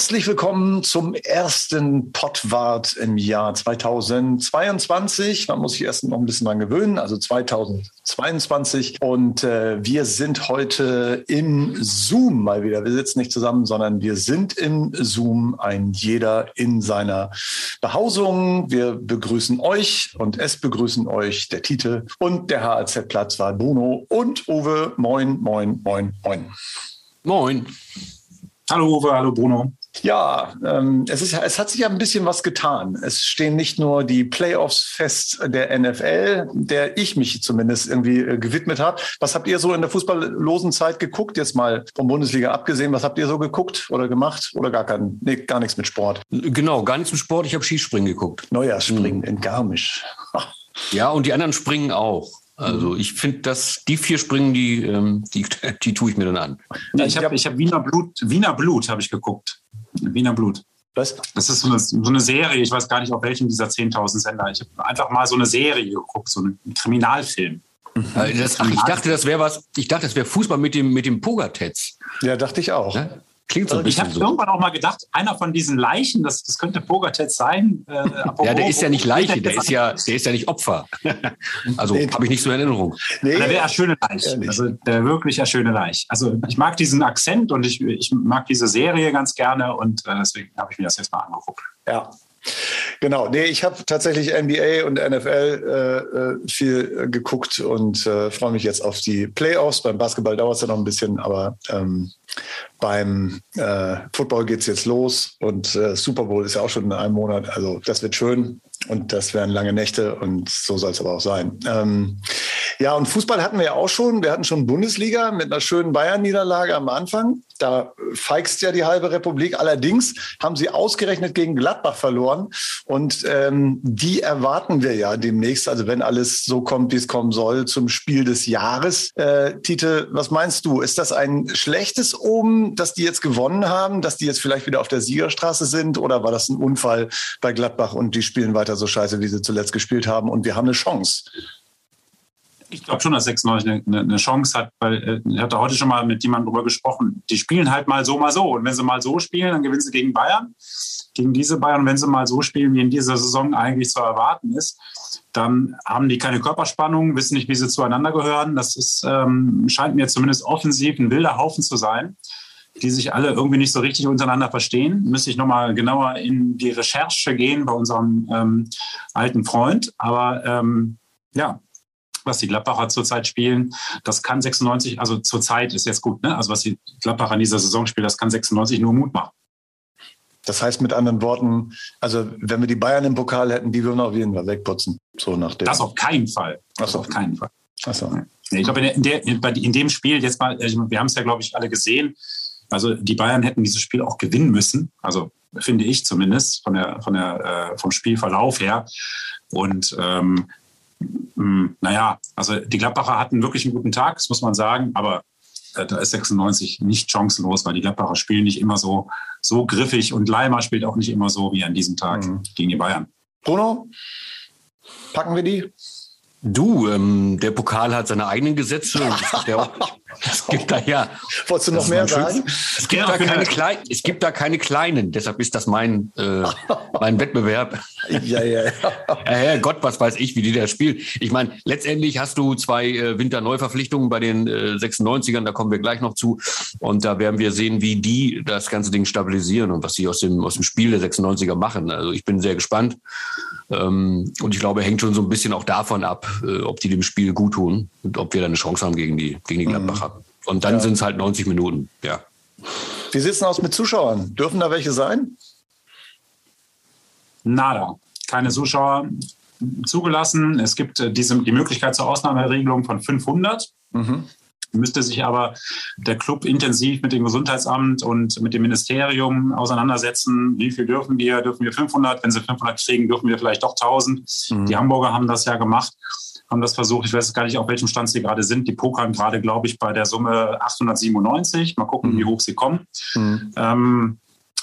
Herzlich willkommen zum ersten Pottwart im Jahr 2022. Man muss sich erst noch ein bisschen dran gewöhnen, also 2022. Und äh, wir sind heute im Zoom mal wieder. Wir sitzen nicht zusammen, sondern wir sind im Zoom, ein jeder in seiner Behausung. Wir begrüßen euch und es begrüßen euch der Titel und der HAZ-Platzwart Bruno und Uwe. Moin, moin, moin, moin. Moin. Hallo Uwe, hallo Bruno. Ja, ähm, es, ist, es hat sich ja ein bisschen was getan. Es stehen nicht nur die Playoffs fest der NFL, der ich mich zumindest irgendwie äh, gewidmet habe. Was habt ihr so in der fußballlosen Zeit geguckt? Jetzt mal vom Bundesliga abgesehen, was habt ihr so geguckt oder gemacht oder gar kein, nee, gar nichts mit Sport? Genau, gar nichts mit Sport. Ich habe Skispringen geguckt. Neujahrsspringen mhm. in Garmisch. ja, und die anderen springen auch. Also ich finde, dass die vier Springen, die, ähm, die, die tue ich mir dann an. Ja, ich habe ich hab Wiener Blut, Wiener Blut habe ich geguckt. Wiener Blut. Was? Das ist so eine, so eine, Serie, ich weiß gar nicht, auf welchem dieser 10.000 Sender. Ich habe einfach mal so eine Serie geguckt, so einen Kriminalfilm. Mhm. Das, ach, ich dachte, das wäre was, ich dachte, das wäre Fußball mit dem, mit dem Pogatetz. Ja, dachte ich auch. Ja? Klingt so ein bisschen Ich habe so. irgendwann auch mal gedacht, einer von diesen Leichen, das, das könnte Pogatetz sein. Äh, ja, der ist ja nicht Leiche, der ist ja, der ist ja nicht Opfer. also nee, habe ich nicht so in Erinnerung. Nee, der wäre schöne Leich. Also der wirklich schöne Leich. Also ich mag diesen Akzent und ich, ich mag diese Serie ganz gerne und äh, deswegen habe ich mir das jetzt mal angeguckt. Ja, Genau, nee, ich habe tatsächlich NBA und NFL äh, äh, viel geguckt und äh, freue mich jetzt auf die Playoffs. Beim Basketball dauert es ja noch ein bisschen, aber ähm, beim äh, Football geht es jetzt los und äh, Super Bowl ist ja auch schon in einem Monat. Also das wird schön und das werden lange Nächte und so soll es aber auch sein. Ähm, ja, und Fußball hatten wir ja auch schon. Wir hatten schon Bundesliga mit einer schönen Bayern-Niederlage am Anfang. Da feigst ja die halbe Republik. Allerdings haben sie ausgerechnet gegen Gladbach verloren. Und ähm, die erwarten wir ja demnächst, also wenn alles so kommt, wie es kommen soll, zum Spiel des Jahres. Äh, Tite, was meinst du? Ist das ein schlechtes Omen, dass die jetzt gewonnen haben, dass die jetzt vielleicht wieder auf der Siegerstraße sind? Oder war das ein Unfall bei Gladbach und die spielen weiter so scheiße, wie sie zuletzt gespielt haben und wir haben eine Chance? Ich glaube schon, dass 96 eine, eine, Chance hat, weil äh, ich hatte heute schon mal mit jemandem darüber gesprochen. Die spielen halt mal so, mal so. Und wenn sie mal so spielen, dann gewinnen sie gegen Bayern, gegen diese Bayern. Und wenn sie mal so spielen, wie in dieser Saison eigentlich zu erwarten ist, dann haben die keine Körperspannung, wissen nicht, wie sie zueinander gehören. Das ist, ähm, scheint mir zumindest offensiv ein wilder Haufen zu sein, die sich alle irgendwie nicht so richtig untereinander verstehen. Müsste ich nochmal genauer in die Recherche gehen bei unserem ähm, alten Freund. Aber ähm, ja, was die Gladbacher zurzeit spielen, das kann 96, also zurzeit ist jetzt gut, ne? Also was die Gladbacher in dieser Saison spielen, das kann 96 nur Mut machen. Das heißt mit anderen Worten, also wenn wir die Bayern im Pokal hätten, die würden auf jeden Fall wegputzen. So nach dem. Das auf keinen Fall. Das auf keinen Fall. Achso. Ich glaube, in, der, in, dem Spiel jetzt mal, wir haben es ja, glaube ich, alle gesehen. Also die Bayern hätten dieses Spiel auch gewinnen müssen. Also finde ich zumindest von der, von der, äh, vom Spielverlauf her. Und ähm, hm, naja, also die Gladbacher hatten wirklich einen guten Tag, das muss man sagen, aber äh, da ist 96 nicht chancenlos, weil die Gladbacher spielen nicht immer so, so griffig und Leimer spielt auch nicht immer so wie an diesem Tag mhm. gegen die Bayern. Bruno, packen wir die? Du, ähm, der Pokal hat seine eigenen Gesetze. es gibt da ja. Wolltest du noch mehr sagen? Es gibt, da keine klein, es gibt da keine kleinen. Deshalb ist das mein, äh, mein Wettbewerb. ja, ja, ja. ja, Gott, was weiß ich, wie die da spielen. Ich meine, letztendlich hast du zwei äh, Winterneuverpflichtungen bei den äh, 96ern. Da kommen wir gleich noch zu. Und da werden wir sehen, wie die das ganze Ding stabilisieren und was sie aus dem, aus dem Spiel der 96er machen. Also ich bin sehr gespannt. Ähm, und ich glaube, hängt schon so ein bisschen auch davon ab, äh, ob die dem Spiel gut tun und ob wir da eine Chance haben gegen die, gegen die mhm. Gladbacher. Mhm. Und dann ja. sind es halt 90 Minuten, ja. Wie sieht es aus mit Zuschauern? Dürfen da welche sein? Nada. Keine Zuschauer zugelassen. Es gibt äh, diese, die Möglichkeit zur Ausnahmeregelung von 500. Mhm müsste sich aber der Club intensiv mit dem Gesundheitsamt und mit dem Ministerium auseinandersetzen. Wie viel dürfen wir? Dürfen wir 500? Wenn sie 500 kriegen, dürfen wir vielleicht doch 1000. Mhm. Die Hamburger haben das ja gemacht haben das versucht. Ich weiß gar nicht, auf welchem Stand sie gerade sind. Die pokern gerade, glaube ich, bei der Summe 897. Mal gucken, mhm. wie hoch sie kommen. Mhm. Ähm,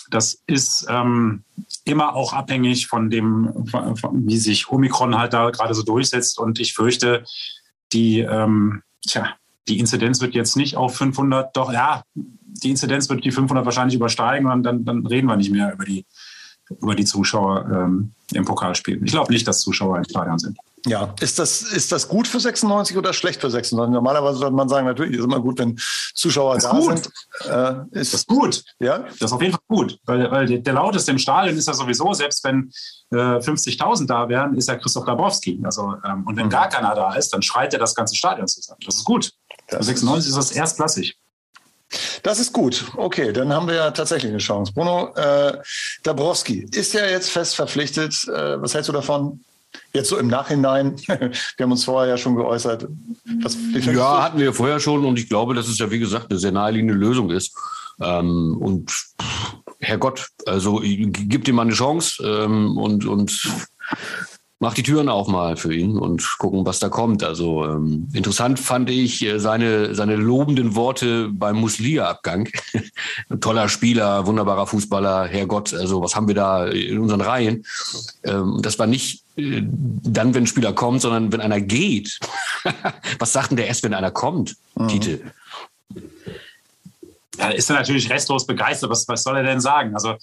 Das ist ähm, immer auch abhängig von dem, von, von, wie sich Omikron halt da gerade so durchsetzt. Und ich fürchte, die, ähm, tja, die Inzidenz wird jetzt nicht auf 500, doch ja, die Inzidenz wird die 500 wahrscheinlich übersteigen und dann, dann reden wir nicht mehr über die, über die Zuschauer ähm, im Pokalspiel. Ich glaube nicht, dass Zuschauer im Stadion sind. Ja, ist das, ist das gut für 96 oder schlecht für 96? Normalerweise würde man sagen, natürlich ist es immer gut, wenn Zuschauer da gut. sind. Äh, ist das ist gut. Ja? Das ist auf jeden Fall gut, weil, weil der, lauteste im Stadion ist ja sowieso, selbst wenn äh, 50.000 da wären, ist ja Christoph Dabrowski. Also, ähm, und wenn mhm. gar keiner da ist, dann schreit er das ganze Stadion zusammen. Das ist gut. Das für 96 ist das erstklassig. Das ist gut. Okay, dann haben wir ja tatsächlich eine Chance. Bruno äh, Dabrowski ist ja jetzt fest verpflichtet. Äh, was hältst du davon? Jetzt so im Nachhinein, wir haben uns vorher ja schon geäußert. Was, ja, hatten wir vorher schon und ich glaube, dass es ja wie gesagt eine sehr naheliegende Lösung ist. Ähm, und Herrgott, also gibt ihm mal eine Chance ähm, und, und mach die Türen auch mal für ihn und gucken, was da kommt. Also ähm, interessant fand ich äh, seine, seine lobenden Worte beim Muslia-Abgang. Toller Spieler, wunderbarer Fußballer, Herrgott, also was haben wir da in unseren Reihen? Ähm, das war nicht äh, dann, wenn ein Spieler kommt, sondern wenn einer geht. was sagt denn der erst, wenn einer kommt, mhm. Tite? Ja, ist er natürlich restlos begeistert. Was, was soll er denn sagen? Also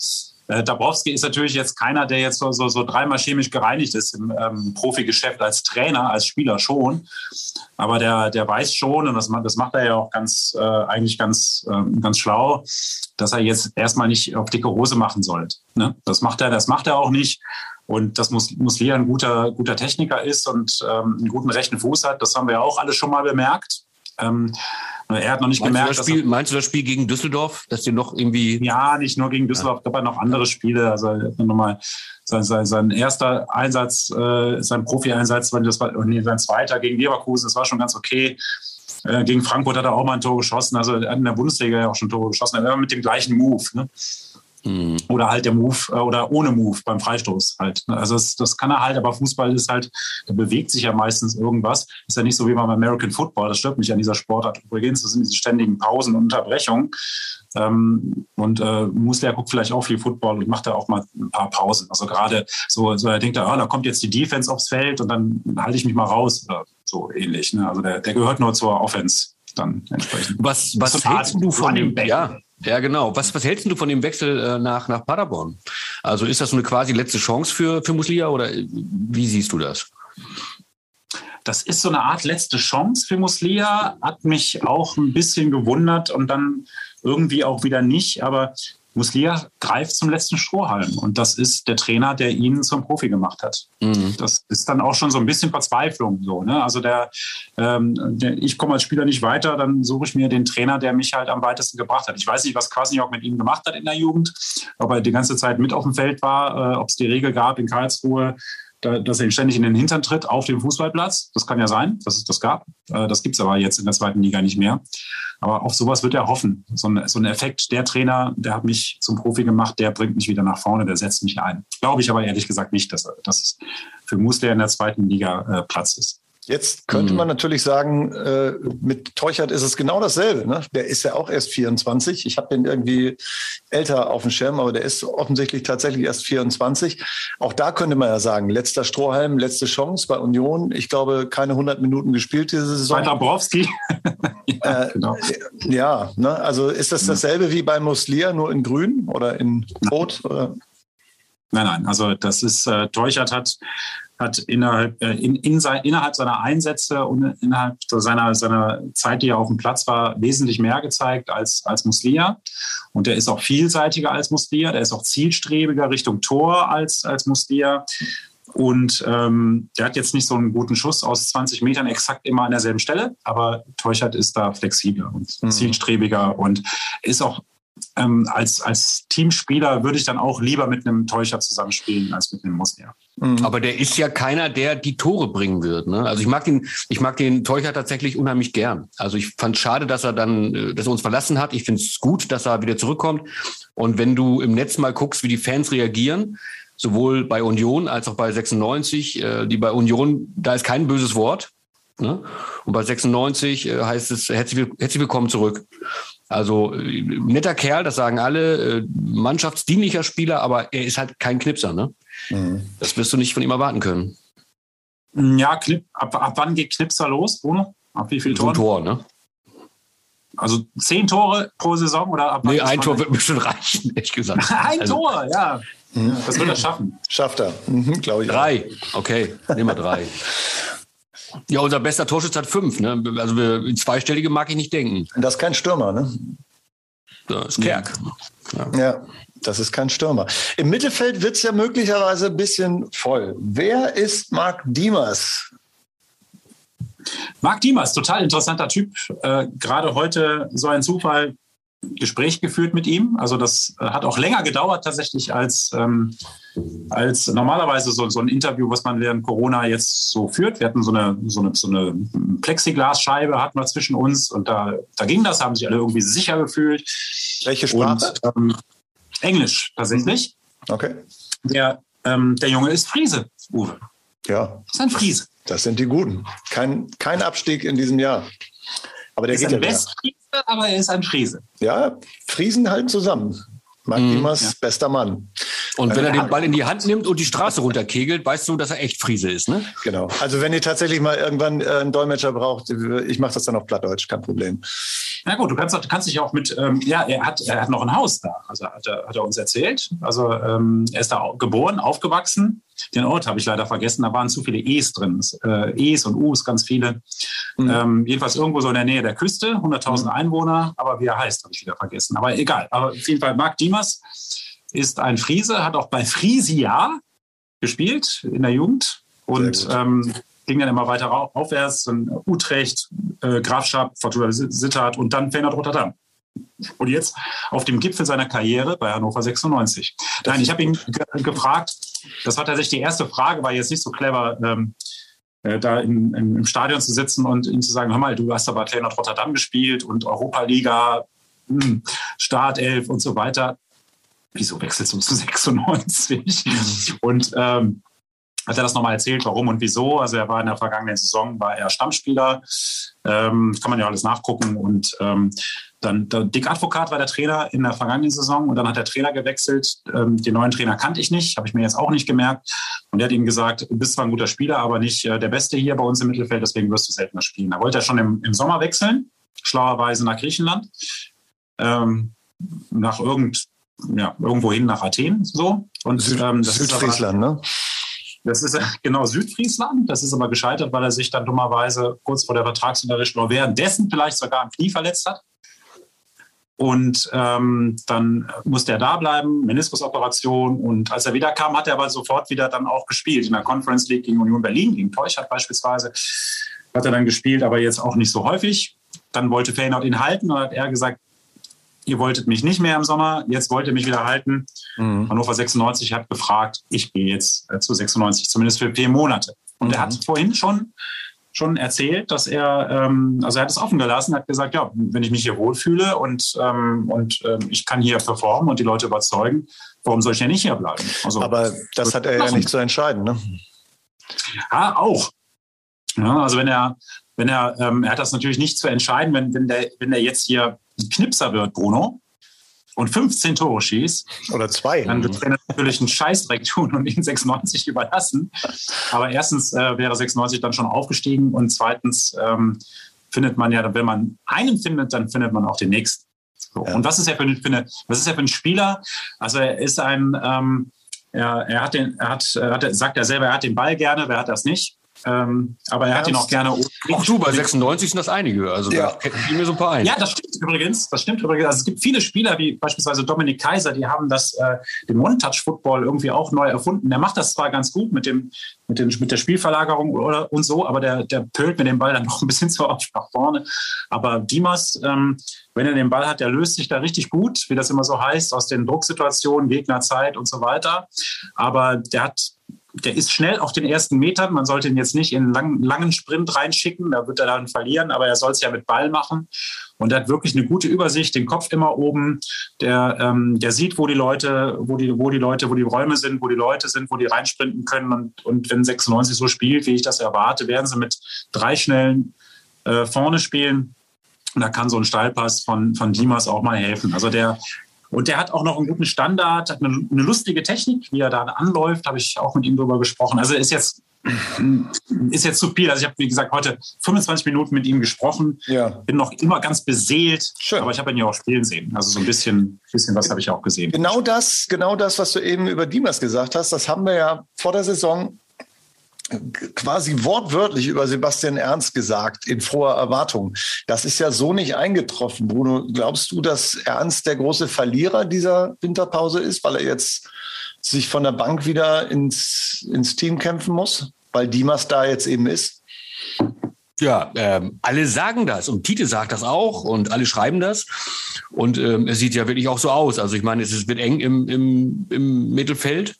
äh, Dabrowski ist natürlich jetzt keiner, der jetzt so, so, so dreimal chemisch gereinigt ist im ähm, Profigeschäft als Trainer, als Spieler schon. Aber der, der weiß schon, und das, das macht er ja auch ganz, äh, eigentlich ganz, äh, ganz schlau, dass er jetzt erstmal nicht auf dicke Hose machen sollte. Ne? Das macht er, das macht er auch nicht. Und dass Mus Muslia ein guter, guter Techniker ist und ähm, einen guten rechten Fuß hat, das haben wir auch alle schon mal bemerkt. Ähm, er hat noch nicht meinst gemerkt. Du Spiel, meinst du das Spiel gegen Düsseldorf, dass dir noch irgendwie. Ja, nicht nur gegen Düsseldorf, ja. aber noch andere Spiele. Also nochmal sein, sein, sein erster Einsatz, äh, sein Profi-Einsatz, das war nee, sein zweiter gegen Leverkusen, das war schon ganz okay. Äh, gegen Frankfurt hat er auch mal ein Tor geschossen. Also er hat in der Bundesliga ja auch schon Tore geschossen, aber immer mit dem gleichen Move. Ne? Mhm. Oder halt der Move äh, oder ohne Move beim Freistoß halt. Ne? Also das, das kann er halt, aber Fußball ist halt, da bewegt sich ja meistens irgendwas. Ist ja nicht so wie beim American Football. Das stört mich an dieser Sportart übrigens. Das sind diese ständigen Pausen und Unterbrechungen. Ähm, und äh, Muslia guckt vielleicht auch viel Football und macht da auch mal ein paar Pausen. Also gerade so, so er denkt, ah, da kommt jetzt die Defense aufs Feld und dann halte ich mich mal raus oder so ähnlich. Ne? Also der, der gehört nur zur Offense dann entsprechend. Was, was hältst du von dem? Ja, ja, genau. Was, was hältst du von dem Wechsel äh, nach, nach Paderborn? Also ist das so eine quasi letzte Chance für, für Muslia oder äh, wie siehst du das? Das ist so eine Art letzte Chance für Muslia, hat mich auch ein bisschen gewundert und dann irgendwie auch wieder nicht. Aber Muslia greift zum letzten Strohhalm und das ist der Trainer, der ihn zum Profi gemacht hat. Mhm. Das ist dann auch schon so ein bisschen Verzweiflung. So, ne? Also der, ähm, der ich komme als Spieler nicht weiter, dann suche ich mir den Trainer, der mich halt am weitesten gebracht hat. Ich weiß nicht, was Kwasniok mit ihm gemacht hat in der Jugend, ob er die ganze Zeit mit auf dem Feld war, äh, ob es die Regel gab in Karlsruhe, dass er ihn ständig in den Hintern tritt auf dem Fußballplatz. Das kann ja sein, dass es das gab. Äh, das gibt es aber jetzt in der zweiten Liga nicht mehr. Aber auf sowas wird er hoffen. So ein, so ein Effekt, der Trainer, der hat mich zum Profi gemacht, der bringt mich wieder nach vorne, der setzt mich ein. Glaube ich aber ehrlich gesagt nicht, dass, dass es für Musler in der zweiten Liga äh, Platz ist. Jetzt könnte mhm. man natürlich sagen, äh, mit Teuchert ist es genau dasselbe. Ne? Der ist ja auch erst 24. Ich habe den irgendwie älter auf dem Schirm, aber der ist offensichtlich tatsächlich erst 24. Auch da könnte man ja sagen, letzter Strohhalm, letzte Chance bei Union. Ich glaube, keine 100 Minuten gespielt diese Saison. Bei Dabrowski. ja, äh, genau. ja ne? also ist das dasselbe wie bei Muslia, nur in grün oder in rot? Oder? Nein, nein, also das ist, äh, Teuchert hat hat innerhalb, äh, in, in sein, innerhalb seiner Einsätze und innerhalb seiner, seiner Zeit, die er auf dem Platz war, wesentlich mehr gezeigt als, als Muslia. Und er ist auch vielseitiger als Muslia. Der ist auch zielstrebiger Richtung Tor als, als Muslia. Und ähm, der hat jetzt nicht so einen guten Schuss aus 20 Metern exakt immer an derselben Stelle, aber Teuchert ist da flexibler und mhm. zielstrebiger und ist auch ähm, als, als Teamspieler würde ich dann auch lieber mit einem Täuscher zusammenspielen als mit einem Muslier. Mhm. Aber der ist ja keiner, der die Tore bringen wird. Ne? Also ich mag den, ich mag den Täuscher tatsächlich unheimlich gern. Also ich fand schade, dass er dann, äh, dass er uns verlassen hat. Ich finde es gut, dass er wieder zurückkommt. Und wenn du im Netz mal guckst, wie die Fans reagieren, sowohl bei Union als auch bei 96, äh, die bei Union, da ist kein böses Wort. Ne? Und bei 96 äh, heißt es herzlich, herzlich willkommen zurück. Also äh, netter Kerl, das sagen alle, äh, mannschaftsdienlicher Spieler, aber er ist halt kein Knipser, ne? Mhm. Das wirst du nicht von ihm erwarten können. Ja, ab, ab wann geht Knipser los, Bruno? Ab wie viel Toren? Tor, ne? Also zehn Tore pro Saison oder ab Nee, ein Tor wird mir schon reichen, ehrlich gesagt. ein also, Tor, ja. Mhm. Das wird er schaffen. Schafft er, mhm, glaube ich. Drei, auch. okay, nehmen wir drei. Ja, unser bester Torschütz hat fünf. Ne? Also in zweistellige mag ich nicht denken. Das ist kein Stürmer, ne? Das ist Kerk. Ja. ja. das ist kein Stürmer. Im Mittelfeld wird es ja möglicherweise ein bisschen voll. Wer ist Marc Diemers? Marc Diemers, total interessanter Typ. Äh, Gerade heute so ein Zufall Gespräch geführt mit ihm. Also das äh, hat auch länger gedauert tatsächlich als, ähm, als normalerweise so, so ein Interview, was man während Corona jetzt so führt. Wir hatten so eine, so eine, so eine Plexiglasscheibe hatten wir zwischen uns und da, da ging das, haben sich alle irgendwie sicher gefühlt. Welche Sprache? Und, ähm, Englisch tatsächlich. Okay. Der, ähm, der Junge ist Friese, Uwe. Ja. Das ist ein Friese. Das sind die Guten. Kein, kein Abstieg in diesem Jahr. Aber der ist geht ein ja Westfriese, aber er ist ein Friese. Ja, Friesen halten zusammen. Marc mhm, Diemers, ja. bester Mann. Und wenn er den Ball in die Hand nimmt und die Straße runterkegelt, weißt du, dass er echt Friese ist, ne? Genau. Also wenn ihr tatsächlich mal irgendwann äh, einen Dolmetscher braucht, ich mache das dann auf Plattdeutsch, kein Problem. Na gut, du kannst, du kannst dich auch mit, ähm, ja, er hat, er hat noch ein Haus da, also hat er, hat er uns erzählt. Also ähm, er ist da geboren, aufgewachsen. Den Ort habe ich leider vergessen, da waren zu viele E's drin. Äh, E's und U's, ganz viele. Mhm. Ähm, jedenfalls irgendwo so in der Nähe der Küste, 100.000 mhm. Einwohner, aber wie er heißt, habe ich wieder vergessen. Aber egal. Aber auf jeden Fall, Marc Diemers ist ein Friese, hat auch bei Frisia gespielt in der Jugend und ähm, ging dann immer weiter aufwärts, in Utrecht, äh, Grafschaft, Fortuna Sittard und dann Feyenoord Rotterdam. Und jetzt auf dem Gipfel seiner Karriere bei Hannover 96. Nein, ich habe ihn ge gefragt, das war tatsächlich die erste Frage, war jetzt nicht so clever, ähm, äh, da in, in, im Stadion zu sitzen und ihm zu sagen, hör mal, du hast aber Feyenoord Rotterdam gespielt und Europa-Liga, hm, Startelf und so weiter. Wieso wechselst du zu 96? Mhm. und ähm, hat er das nochmal erzählt, warum und wieso. Also er war in der vergangenen Saison, war er Stammspieler, ähm, kann man ja alles nachgucken. Und ähm, dann der Dick Advokat war der Trainer in der vergangenen Saison und dann hat der Trainer gewechselt. Ähm, den neuen Trainer kannte ich nicht, habe ich mir jetzt auch nicht gemerkt. Und er hat ihm gesagt, du bist zwar ein guter Spieler, aber nicht äh, der Beste hier bei uns im Mittelfeld, deswegen wirst du seltener spielen. Da wollte er schon im, im Sommer wechseln, schlauerweise nach Griechenland. Ähm, nach irgend, ja, irgendwohin nach Athen so. Und Süd, ähm, das Südfriesland, ne? Das ist genau Südfriesland. Das ist aber gescheitert, weil er sich dann dummerweise kurz vor der Vertragsunterrichtung oder währenddessen vielleicht sogar am Knie verletzt hat. Und ähm, dann musste er da bleiben, Meniskusoperation. Und als er wiederkam, hat er aber sofort wieder dann auch gespielt. In der Conference League gegen Union Berlin, gegen Teuchert beispielsweise, hat er dann gespielt, aber jetzt auch nicht so häufig. Dann wollte Feyenoord ihn halten und hat er gesagt, ihr wolltet mich nicht mehr im Sommer, jetzt wollt ihr mich wieder halten. Mhm. Hannover 96 hat gefragt, ich gehe jetzt äh, zu 96, zumindest für vier Monate. Und mhm. er hat vorhin schon, schon erzählt, dass er, ähm, also er hat es offen gelassen, hat gesagt, ja, wenn ich mich hier wohlfühle und, ähm, und ähm, ich kann hier performen und die Leute überzeugen, warum soll ich ja nicht hier bleiben? Also, Aber das hat er ja nicht zu entscheiden, ne? Ja, auch. Ja, also wenn er, wenn er, ähm, er hat das natürlich nicht zu entscheiden, wenn, wenn der, wenn der jetzt hier Knipser wird, Bruno, und 15 Tore schießt, oder zwei, dann wird er natürlich einen Scheißdreck tun und ihn 96 überlassen. Aber erstens äh, wäre 96 dann schon aufgestiegen und zweitens ähm, findet man ja, wenn man einen findet, dann findet man auch den nächsten. So. Ja. Und was ist er für, für eine, was ist er für ein Spieler? Also er ist ein, ähm, er, er hat den, er hat, er hat, sagt er selber, er hat den Ball gerne, wer hat das nicht? Ähm, aber er hat ihn auch gerne. Auch du, bei 96 sind das einige. Also ja. da kennen mir so ein paar ein. Ja, das stimmt übrigens. Das stimmt übrigens. Also es gibt viele Spieler, wie beispielsweise Dominik Kaiser, die haben das, äh, den One-Touch-Football irgendwie auch neu erfunden. Der macht das zwar ganz gut mit, dem, mit, den, mit der Spielverlagerung oder, und so, aber der, der pölt mit dem Ball dann noch ein bisschen zu oft nach vorne. Aber Dimas, ähm, wenn er den Ball hat, der löst sich da richtig gut, wie das immer so heißt, aus den Drucksituationen, Gegnerzeit und so weiter. Aber der hat der ist schnell auf den ersten Metern. Man sollte ihn jetzt nicht in einen lang, langen Sprint reinschicken, da wird er dann verlieren, aber er soll es ja mit Ball machen. Und er hat wirklich eine gute Übersicht, den Kopf immer oben. Der, ähm, der sieht, wo die Leute, wo die, wo die Leute, wo die Räume sind, wo die Leute sind, wo die reinsprinten können. Und, und wenn 96 so spielt, wie ich das erwarte, werden sie mit drei Schnellen äh, vorne spielen. Und da kann so ein Steilpass von, von Dimas auch mal helfen. Also der, und der hat auch noch einen guten Standard, hat eine, eine lustige Technik, wie er da anläuft, habe ich auch mit ihm drüber gesprochen. Also ist jetzt ist jetzt zu viel. Also ich habe, wie gesagt, heute 25 Minuten mit ihm gesprochen. Ja. Bin noch immer ganz beseelt. Schön. Aber ich habe ihn ja auch spielen sehen. Also so ein bisschen, bisschen was habe ich auch gesehen. Genau das, genau das, was du eben über Dimas gesagt hast, das haben wir ja vor der Saison quasi wortwörtlich über Sebastian Ernst gesagt, in froher Erwartung. Das ist ja so nicht eingetroffen. Bruno, glaubst du, dass Ernst der große Verlierer dieser Winterpause ist, weil er jetzt sich von der Bank wieder ins, ins Team kämpfen muss, weil Dimas da jetzt eben ist? Ja, ähm, alle sagen das und Tite sagt das auch und alle schreiben das. Und ähm, es sieht ja wirklich auch so aus. Also ich meine, es wird eng im, im, im Mittelfeld.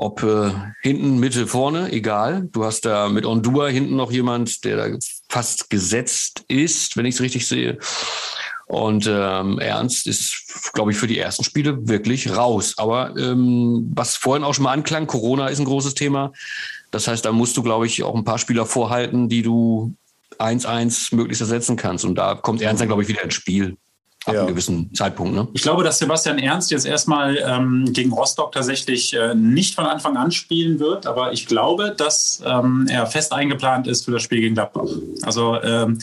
Ob äh, hinten, Mitte, vorne, egal. Du hast da mit Ondua hinten noch jemand, der da fast gesetzt ist, wenn ich es richtig sehe. Und ähm, Ernst ist, glaube ich, für die ersten Spiele wirklich raus. Aber ähm, was vorhin auch schon mal anklang, Corona ist ein großes Thema. Das heißt, da musst du, glaube ich, auch ein paar Spieler vorhalten, die du 1-1 möglichst ersetzen kannst. Und da kommt Ernst dann, glaube ich, wieder ins Spiel ab ja. einem gewissen Zeitpunkt. Ne? Ich glaube, dass Sebastian Ernst jetzt erstmal ähm, gegen Rostock tatsächlich äh, nicht von Anfang an spielen wird, aber ich glaube, dass ähm, er fest eingeplant ist für das Spiel gegen Gladbach. Also ähm,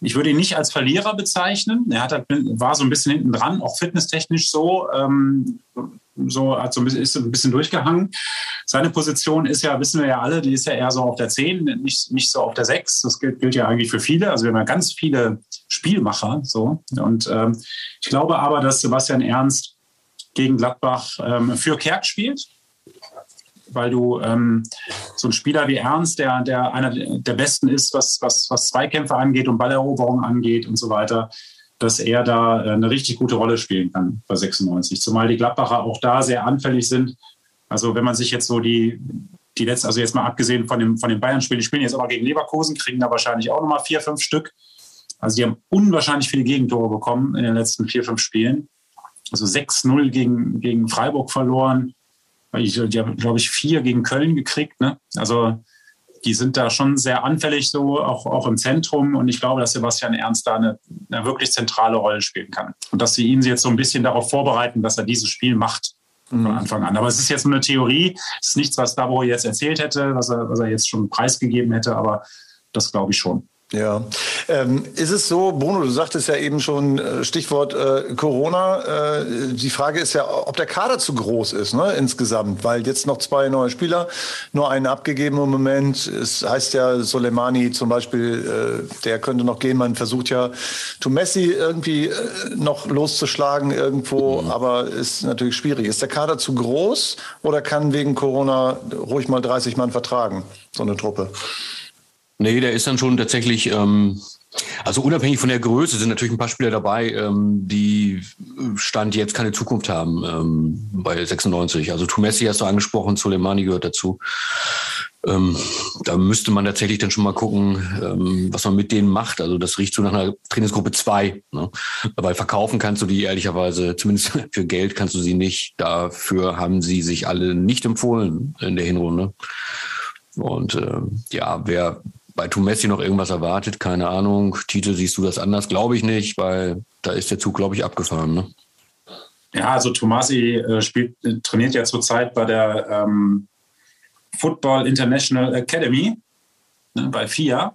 ich würde ihn nicht als Verlierer bezeichnen. Er hat, war so ein bisschen hinten dran, auch fitnesstechnisch so. Ähm, so, hat so ein bisschen, ist ein bisschen durchgehangen. Seine Position ist ja, wissen wir ja alle, die ist ja eher so auf der 10, nicht, nicht so auf der 6. Das gilt, gilt ja eigentlich für viele. Also wir haben ja ganz viele Spielmacher. So. Und ähm, ich glaube aber, dass Sebastian Ernst gegen Gladbach ähm, für Kerk spielt. Weil du ähm, so ein Spieler wie Ernst, der, der einer der besten ist, was, was, was Zweikämpfe angeht und Balleroberung angeht und so weiter, dass er da äh, eine richtig gute Rolle spielen kann bei 96. Zumal die Gladbacher auch da sehr anfällig sind. Also wenn man sich jetzt so die, die letzten, also jetzt mal abgesehen von dem, von den Bayern-Spielen, die spielen jetzt auch gegen Leverkusen, kriegen da wahrscheinlich auch nochmal vier, fünf Stück. Also die haben unwahrscheinlich viele Gegentore bekommen in den letzten vier, fünf Spielen. Also 6-0 gegen, gegen Freiburg verloren. Die haben, glaube ich, vier gegen Köln gekriegt. Ne? Also die sind da schon sehr anfällig, so auch, auch im Zentrum. Und ich glaube, dass Sebastian Ernst da eine, eine wirklich zentrale Rolle spielen kann. Und dass sie ihn jetzt so ein bisschen darauf vorbereiten, dass er dieses Spiel macht von mhm. Anfang an. Aber es ist jetzt nur eine Theorie. Es ist nichts, was Dabo jetzt erzählt hätte, was er, was er jetzt schon preisgegeben hätte. Aber das glaube ich schon. Ja, ähm, ist es so, Bruno, du sagtest ja eben schon äh, Stichwort äh, Corona. Äh, die Frage ist ja, ob der Kader zu groß ist ne, insgesamt, weil jetzt noch zwei neue Spieler, nur einen abgegeben im Moment. Es heißt ja, Soleimani zum Beispiel, äh, der könnte noch gehen. Man versucht ja, Messi irgendwie äh, noch loszuschlagen irgendwo, mhm. aber ist natürlich schwierig. Ist der Kader zu groß oder kann wegen Corona ruhig mal 30 Mann vertragen, so eine Truppe? Nee, der ist dann schon tatsächlich, ähm, also unabhängig von der Größe sind natürlich ein paar Spieler dabei, ähm, die Stand jetzt keine Zukunft haben ähm, bei 96. Also Tumessi hast du angesprochen, Soleimani gehört dazu. Ähm, da müsste man tatsächlich dann schon mal gucken, ähm, was man mit denen macht. Also das riecht so nach einer Trainingsgruppe 2. Ne? Weil verkaufen kannst du die ehrlicherweise, zumindest für Geld kannst du sie nicht. Dafür haben sie sich alle nicht empfohlen in der Hinrunde. Und äh, ja, wer bei Tumessi noch irgendwas erwartet, keine Ahnung. Tite, siehst du das anders? Glaube ich nicht, weil da ist der Zug, glaube ich, abgefahren. Ne? Ja, also Tomasi äh, spielt, äh, trainiert ja zurzeit bei der ähm, Football International Academy ne, bei FIA,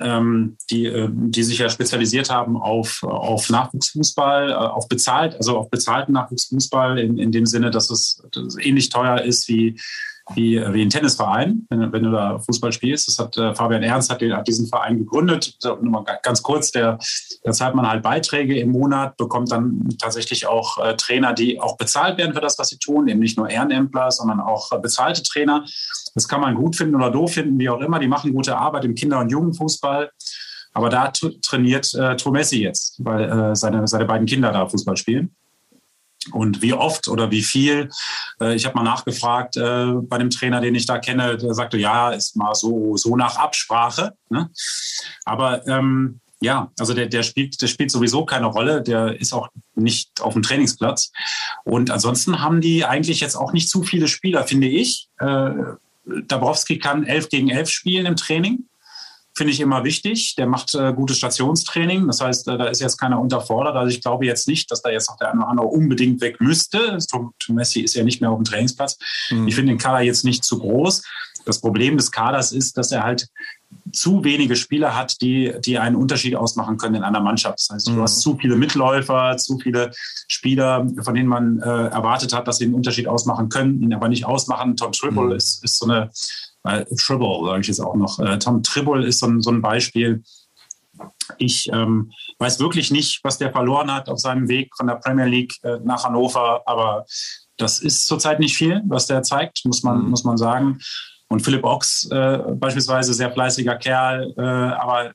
ähm, die, äh, die sich ja spezialisiert haben auf, auf Nachwuchsfußball, äh, auf bezahlt, also auf bezahlten Nachwuchsfußball in, in dem Sinne, dass es, dass es ähnlich teuer ist wie wie, wie ein Tennisverein, wenn, wenn, du da Fußball spielst. Das hat äh, Fabian Ernst hat, den, hat, diesen Verein gegründet. Nur mal ganz kurz, der, da zahlt man halt Beiträge im Monat, bekommt dann tatsächlich auch äh, Trainer, die auch bezahlt werden für das, was sie tun, eben nicht nur Ehrenämtler, sondern auch äh, bezahlte Trainer. Das kann man gut finden oder doof finden, wie auch immer. Die machen gute Arbeit im Kinder- und Jugendfußball. Aber da trainiert äh, Tomessi jetzt, weil äh, seine, seine beiden Kinder da Fußball spielen. Und wie oft oder wie viel? Äh, ich habe mal nachgefragt äh, bei dem Trainer, den ich da kenne, der sagte, ja, ist mal so, so nach Absprache. Ne? Aber ähm, ja, also der, der, spielt, der spielt sowieso keine Rolle, der ist auch nicht auf dem Trainingsplatz. Und ansonsten haben die eigentlich jetzt auch nicht zu viele Spieler, finde ich. Äh, Dabrowski kann elf gegen elf spielen im Training. Finde ich immer wichtig. Der macht äh, gutes Stationstraining. Das heißt, äh, da ist jetzt keiner unterfordert. Also ich glaube jetzt nicht, dass da jetzt noch der eine oder andere unbedingt weg müsste. Messi ist ja nicht mehr auf dem Trainingsplatz. Mhm. Ich finde den Kader jetzt nicht zu groß. Das Problem des Kaders ist, dass er halt zu wenige Spieler hat, die, die einen Unterschied ausmachen können in einer Mannschaft. Das heißt, mhm. du hast zu viele Mitläufer, zu viele Spieler, von denen man äh, erwartet hat, dass sie einen Unterschied ausmachen können, ihn aber nicht ausmachen. Tom Tribble mhm. ist, ist so eine, äh, Tribble sage ich jetzt auch noch. Äh, Tom Tribble ist so ein, so ein Beispiel. Ich ähm, weiß wirklich nicht, was der verloren hat auf seinem Weg von der Premier League äh, nach Hannover, aber das ist zurzeit nicht viel, was der zeigt, muss man, mhm. muss man sagen. Und Philipp Ochs äh, beispielsweise, sehr fleißiger Kerl, äh, aber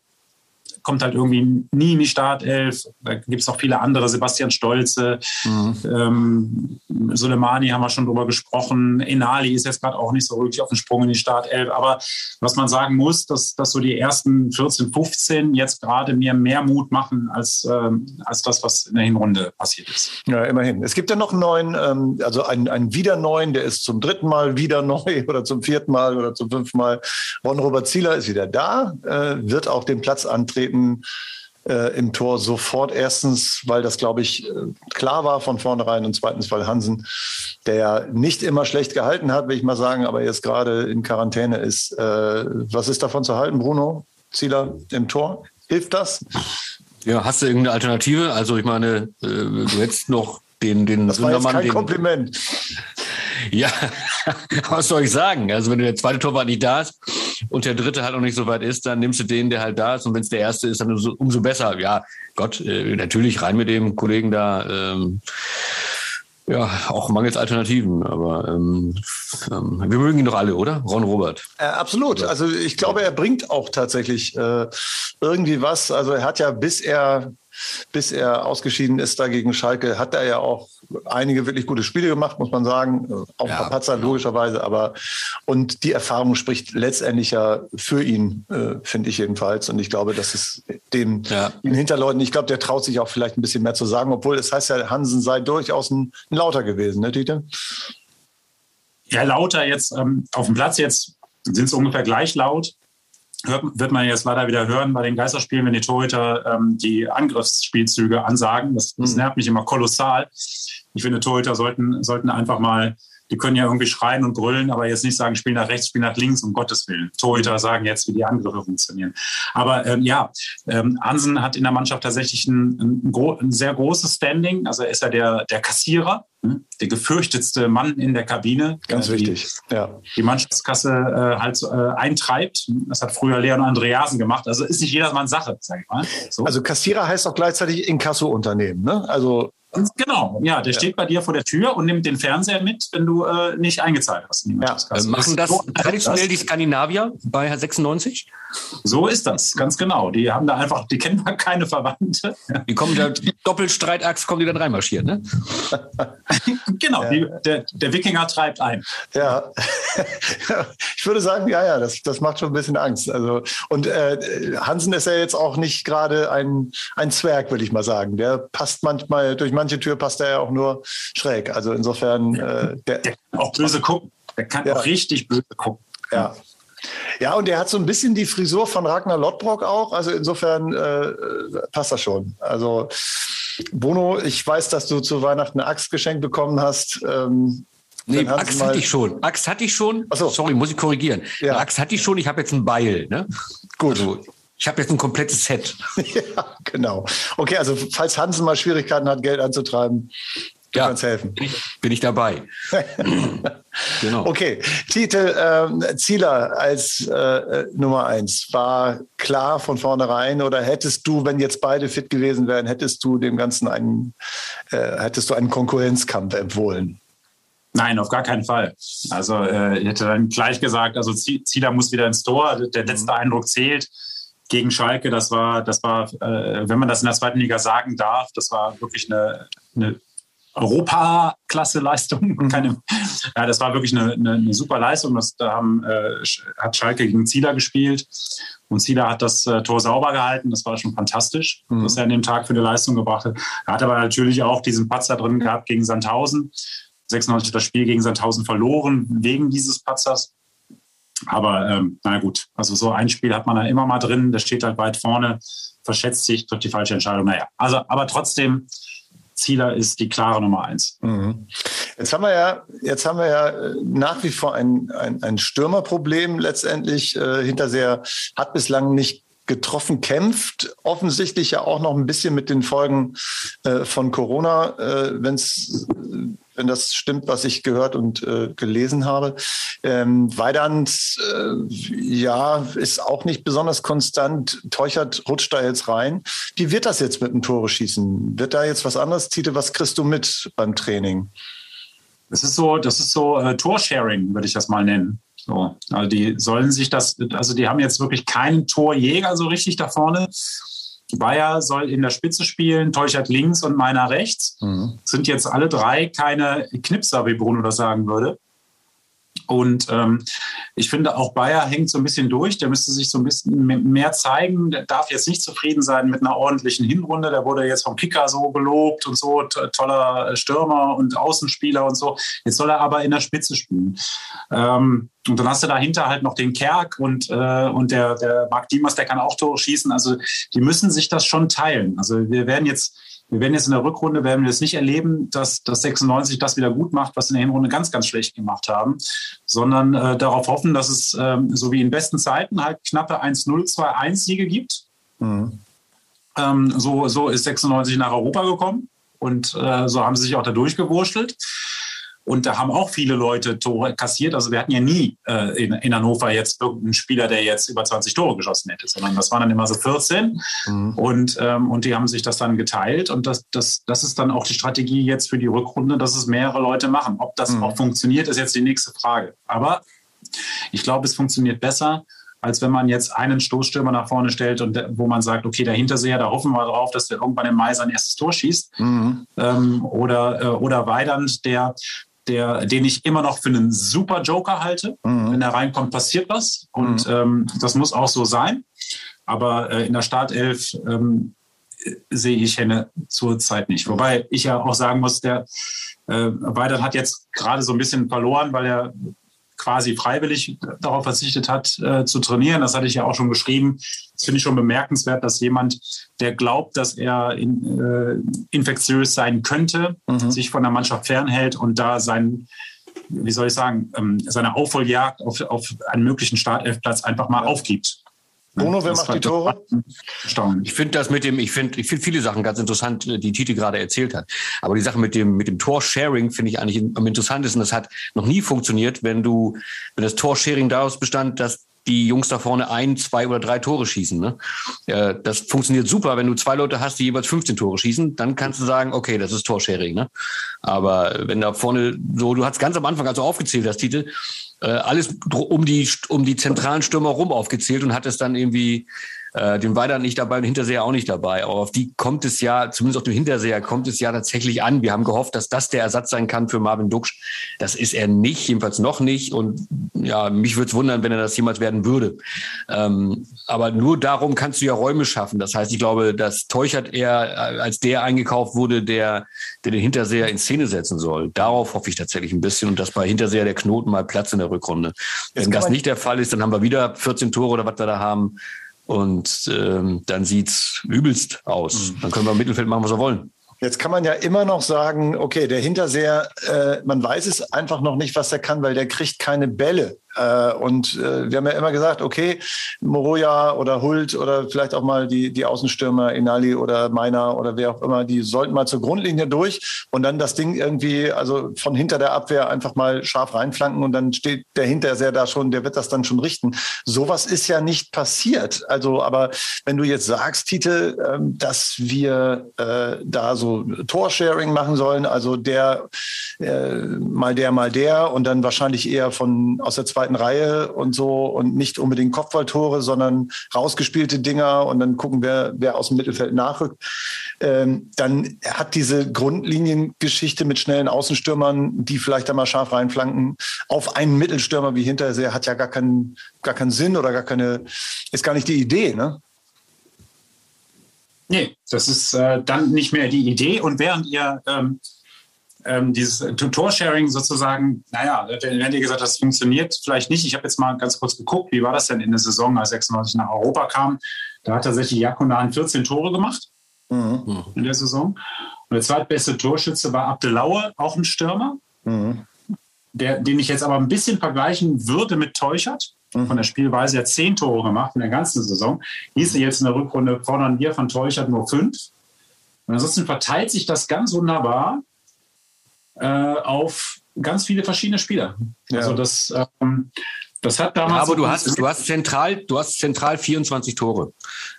kommt halt irgendwie nie in die Startelf. Da gibt es noch viele andere, Sebastian Stolze, mhm. ähm, Soleimani haben wir schon drüber gesprochen. Enali ist jetzt gerade auch nicht so wirklich auf den Sprung in die Startelf. Aber was man sagen muss, dass, dass so die ersten 14, 15 jetzt gerade mir mehr Mut machen als, ähm, als das, was in der Hinrunde passiert ist. Ja, immerhin. Es gibt ja noch einen neuen, ähm, also einen, einen wieder neuen, der ist zum dritten Mal wieder neu oder zum vierten Mal oder zum fünften Mal. Ron-Robert Zieler ist wieder da, äh, wird auch den Platz antreten Athleten äh, im Tor sofort. Erstens, weil das, glaube ich, äh, klar war von vornherein und zweitens, weil Hansen, der ja nicht immer schlecht gehalten hat, will ich mal sagen, aber jetzt gerade in Quarantäne ist. Äh, was ist davon zu halten, Bruno? Zieler im Tor? Hilft das? Ja, hast du irgendeine Alternative? Also ich meine, äh, du hättest noch den, den das war jetzt kein den, Kompliment. Ja, was soll ich sagen? Also wenn der zweite Torwart nicht da ist und der dritte halt noch nicht so weit ist, dann nimmst du den, der halt da ist. Und wenn es der erste ist, dann umso, umso besser. Ja, Gott, äh, natürlich rein mit dem Kollegen da. Ähm, ja, auch mangels Alternativen, aber ähm, ähm, wir mögen ihn doch alle, oder? Ron Robert. Äh, absolut. Also ich glaube, er bringt auch tatsächlich äh, irgendwie was. Also er hat ja, bis er bis er ausgeschieden ist dagegen Schalke, hat er ja auch einige wirklich gute Spiele gemacht, muss man sagen. Auch ja, Patzer genau. logischerweise, aber und die Erfahrung spricht letztendlich ja für ihn, äh, finde ich jedenfalls. Und ich glaube, dass es dem ja. den Hinterleuten, ich glaube, der traut sich auch vielleicht ein bisschen mehr zu sagen, obwohl es heißt ja, Hansen sei durchaus ein, ein Lauter gewesen, ne, Tite? Ja, lauter jetzt ähm, auf dem Platz jetzt sind es ungefähr gleich laut hört, wird man jetzt leider wieder hören bei den Geisterspielen, wenn die Torhüter ähm, die Angriffsspielzüge ansagen. Das, das mhm. nervt mich immer kolossal. Ich finde, Torhüter sollten, sollten einfach mal die können ja irgendwie schreien und brüllen, aber jetzt nicht sagen, spiel nach rechts, spiel nach links, um Gottes Willen. Torhüter sagen jetzt, wie die Angriffe funktionieren. Aber ähm, ja, ähm, Hansen hat in der Mannschaft tatsächlich ein, ein, ein, sehr großes Standing. Also er ist ja der, der Kassierer, ne? der gefürchtetste Mann in der Kabine. Ganz äh, wichtig, ja. Die Mannschaftskasse äh, halt äh, eintreibt. Das hat früher Leon Andreasen gemacht. Also ist nicht jedermanns Sache, sag ich mal. So. Also Kassierer heißt auch gleichzeitig Inkasso-Unternehmen, ne? Also Genau, ja, der ja. steht bei dir vor der Tür und nimmt den Fernseher mit, wenn du äh, nicht eingezahlt hast. In die ja. Äh, machen das so traditionell die Skandinavier bei 96? So ist das, ganz genau. Die haben da einfach, die kennen da keine Verwandte. Die kommen da Doppelstreitachs, kommen die dann reinmarschiert, ne? genau, ja. die, der, der Wikinger treibt ein. Ja, ich würde sagen, ja, ja, das, das macht schon ein bisschen Angst. Also, und äh, Hansen ist ja jetzt auch nicht gerade ein, ein Zwerg, würde ich mal sagen. Der passt manchmal durch manche Tür passt er ja auch nur schräg. Also insofern. Äh, der, der, kann auch böse gucken. Der kann ja. auch richtig böse gucken. Ja. Ja, und der hat so ein bisschen die Frisur von Ragnar Lottbrock auch. Also insofern äh, passt das schon. Also Bono, ich weiß, dass du zu Weihnachten eine Axt geschenkt bekommen hast. Ähm, Nee, Axt hatte ich schon. Axt hatte ich schon. So. Sorry, muss ich korrigieren. Ja. Axt hatte ich schon, ich habe jetzt ein Beil. Ne? Gut. Also, ich habe jetzt ein komplettes Set. ja, genau. Okay, also falls Hansen mal Schwierigkeiten hat, Geld anzutreiben, du ja, kannst helfen. Bin ich, bin ich dabei. genau. Okay, Titel ähm, Zieler als äh, Nummer eins war klar von vornherein oder hättest du, wenn jetzt beide fit gewesen wären, hättest du dem Ganzen einen, äh, hättest du einen Konkurrenzkampf empfohlen? Nein, auf gar keinen Fall. Also äh, ich hätte dann gleich gesagt, also Zieler muss wieder ins Tor, der letzte mhm. Eindruck zählt gegen Schalke, das war, das war, äh, wenn man das in der zweiten Liga sagen darf, das war wirklich eine, eine Europaklasse-Leistung. Mhm. Keine, ja, das war wirklich eine, eine, eine super Leistung. Das, da haben, äh, hat Schalke gegen Zieler gespielt und Zieler hat das äh, Tor sauber gehalten. Das war schon fantastisch, mhm. was er an dem Tag für eine Leistung gebracht hat. Er hat aber natürlich auch diesen Patzer drin gehabt gegen Sandhausen. 96 das Spiel gegen Sandhausen verloren wegen dieses Patzers. Aber ähm, na gut, also so ein Spiel hat man da immer mal drin, der steht halt weit vorne, verschätzt sich, trifft die falsche Entscheidung. Naja, also aber trotzdem, Zieler ist die klare Nummer eins. Mhm. Jetzt haben wir ja, jetzt haben wir ja äh, nach wie vor ein, ein, ein Stürmerproblem letztendlich. Äh, Hinterseher hat bislang nicht getroffen, kämpft offensichtlich ja auch noch ein bisschen mit den Folgen äh, von Corona, äh, wenn's, wenn das stimmt, was ich gehört und äh, gelesen habe. Ähm, Weidand, äh, ja, ist auch nicht besonders konstant. Teuchert rutscht da jetzt rein. Wie wird das jetzt mit dem Tore schießen? Wird da jetzt was anderes? Tite, was kriegst du mit beim Training? Das ist so, das ist so äh, Torsharing, würde ich das mal nennen. So, also die sollen sich das, also die haben jetzt wirklich keinen Torjäger so richtig da vorne. Bayer soll in der Spitze spielen, Teuchert links und meiner rechts. Mhm. Sind jetzt alle drei keine Knipser, wie Bruno das sagen würde. Und ähm, ich finde, auch Bayer hängt so ein bisschen durch. Der müsste sich so ein bisschen mehr zeigen. Der darf jetzt nicht zufrieden sein mit einer ordentlichen Hinrunde. Der wurde jetzt vom Kicker so gelobt und so, toller Stürmer und Außenspieler und so. Jetzt soll er aber in der Spitze spielen. Ähm, und dann hast du dahinter halt noch den Kerk und, äh, und der, der Marc Diemers, der kann auch Tore schießen. Also die müssen sich das schon teilen. Also wir werden jetzt wir werden jetzt in der Rückrunde werden wir es nicht erleben, dass das 96 das wieder gut macht, was in der Hinrunde ganz, ganz schlecht gemacht haben, sondern äh, darauf hoffen, dass es ähm, so wie in besten Zeiten halt knappe 1-0, 2-1 Siege gibt. Mhm. Ähm, so, so ist 96 nach Europa gekommen und äh, so haben sie sich auch da durchgewurschtelt. Und da haben auch viele Leute Tore kassiert. Also wir hatten ja nie äh, in, in, Hannover jetzt irgendeinen Spieler, der jetzt über 20 Tore geschossen hätte, sondern das waren dann immer so 14. Mhm. Und, ähm, und die haben sich das dann geteilt. Und das, das, das ist dann auch die Strategie jetzt für die Rückrunde, dass es mehrere Leute machen. Ob das mhm. auch funktioniert, ist jetzt die nächste Frage. Aber ich glaube, es funktioniert besser, als wenn man jetzt einen Stoßstürmer nach vorne stellt und wo man sagt, okay, der Hinterseher, da hoffen wir drauf, dass der irgendwann im Mai sein erstes Tor schießt. Mhm. Ähm, oder, äh, oder Weidand, der der, den ich immer noch für einen super Joker halte. Mhm. Wenn er reinkommt, passiert was. Und mhm. ähm, das muss auch so sein. Aber äh, in der Startelf ähm, sehe ich Henne zurzeit nicht. Wobei ich ja auch sagen muss, der äh, Weidern hat jetzt gerade so ein bisschen verloren, weil er quasi freiwillig darauf verzichtet hat, äh, zu trainieren. Das hatte ich ja auch schon geschrieben. Das finde ich schon bemerkenswert, dass jemand, der glaubt, dass er in, äh, infektiös sein könnte, mhm. sich von der Mannschaft fernhält und da sein, wie soll ich sagen, ähm, seine Aufholjagd auf, auf einen möglichen Startelfplatz einfach mal aufgibt. Bruno, wer macht die Tore? Ich finde das mit dem, ich finde, ich finde viele Sachen ganz interessant, die Titi gerade erzählt hat. Aber die Sache mit dem, mit dem Torsharing finde ich eigentlich am interessantesten. Das hat noch nie funktioniert, wenn du, wenn das Torsharing daraus bestand, dass die Jungs da vorne ein, zwei oder drei Tore schießen. Ne? Ja, das funktioniert super, wenn du zwei Leute hast, die jeweils 15 Tore schießen, dann kannst du sagen, okay, das ist Torsharing. Ne? Aber wenn da vorne so, du hast ganz am Anfang, als du aufgezählt hast, Titel, äh, alles um die, um die zentralen Stürmer rum aufgezählt und hat es dann irgendwie äh, den Weider nicht dabei und Hinterseher auch nicht dabei. Aber auf die kommt es ja, zumindest auf den Hinterseher kommt es ja tatsächlich an. Wir haben gehofft, dass das der Ersatz sein kann für Marvin Duksch. Das ist er nicht, jedenfalls noch nicht. Und ja, mich würde es wundern, wenn er das jemals werden würde. Ähm, aber nur darum kannst du ja Räume schaffen. Das heißt, ich glaube, dass Teuchert eher als der eingekauft wurde, der, der den Hinterseher in Szene setzen soll. Darauf hoffe ich tatsächlich ein bisschen und dass bei Hinterseher der Knoten mal Platz in der Rückrunde. Wenn das nicht der Fall ist, dann haben wir wieder 14 Tore oder was wir da haben. Und ähm, dann sieht's übelst aus. Mhm. Dann können wir im Mittelfeld machen, was wir wollen. Jetzt kann man ja immer noch sagen, okay, der Hinterseher, äh, man weiß es einfach noch nicht, was er kann, weil der kriegt keine Bälle. Äh, und äh, wir haben ja immer gesagt, okay, Moroja oder Hult oder vielleicht auch mal die, die Außenstürmer, Inali oder Meiner oder wer auch immer, die sollten mal zur Grundlinie durch und dann das Ding irgendwie, also von hinter der Abwehr einfach mal scharf reinflanken und dann steht der Hinterseher da schon, der wird das dann schon richten. Sowas ist ja nicht passiert. Also, aber wenn du jetzt sagst, Titel, äh, dass wir äh, da so Torsharing machen sollen, also der mal der, mal der und dann wahrscheinlich eher von aus der zweiten zweiten Reihe und so und nicht unbedingt Kopfballtore, sondern rausgespielte Dinger und dann gucken, wer, wer aus dem Mittelfeld nachrückt. Ähm, dann hat diese Grundliniengeschichte mit schnellen Außenstürmern, die vielleicht einmal scharf reinflanken, auf einen Mittelstürmer wie Hinterseher hat ja gar keinen, gar keinen Sinn oder gar keine, ist gar nicht die Idee, ne? Nee, das ist äh, dann nicht mehr die Idee. Und während ihr ähm, ähm, dieses Tutorsharing sozusagen, naja, wenn dir gesagt, das funktioniert vielleicht nicht. Ich habe jetzt mal ganz kurz geguckt, wie war das denn in der Saison, als 96 nach Europa kam. Da hat tatsächlich Jakonan 14 Tore gemacht mhm. in der Saison. Und der zweitbeste Torschütze war Abdelaue, auch ein Stürmer, mhm. der, den ich jetzt aber ein bisschen vergleichen würde mit Teuchert. Mhm. Von der Spielweise, er hat zehn Tore gemacht in der ganzen Saison. Hieß jetzt in der Rückrunde fordern wir von Teuchert nur fünf. Und ansonsten verteilt sich das ganz wunderbar äh, auf ganz viele verschiedene Spieler. Ja. Also das, ähm, das hat damals. Ja, aber du hast, du hast zentral, du hast zentral 24 Tore.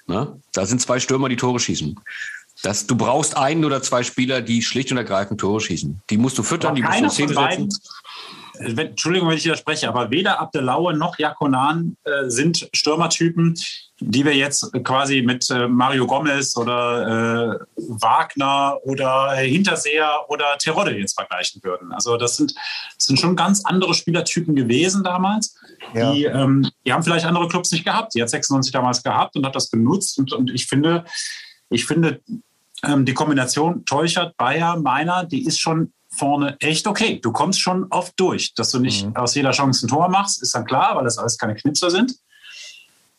Ne? Da sind zwei Stürmer, die Tore schießen. Das, du brauchst einen oder zwei Spieler, die schlicht und ergreifend Tore schießen. Die musst du füttern, die musst du zehn setzen. Entschuldigung, wenn ich widerspreche, aber weder Abdelaue noch Jakonan äh, sind Stürmertypen, die wir jetzt quasi mit äh, Mario Gomez oder äh, Wagner oder Hinterseher oder Terodde jetzt vergleichen würden. Also das sind, das sind schon ganz andere Spielertypen gewesen damals. Ja. Die, ähm, die haben vielleicht andere Clubs nicht gehabt. Die hat 96 damals gehabt und hat das genutzt. Und, und ich finde, ich finde ähm, die Kombination Teuchert, Bayer, Meiner, die ist schon vorne echt okay. Du kommst schon oft durch. Dass du nicht mhm. aus jeder Chance ein Tor machst, ist dann klar, weil das alles keine Knipser sind.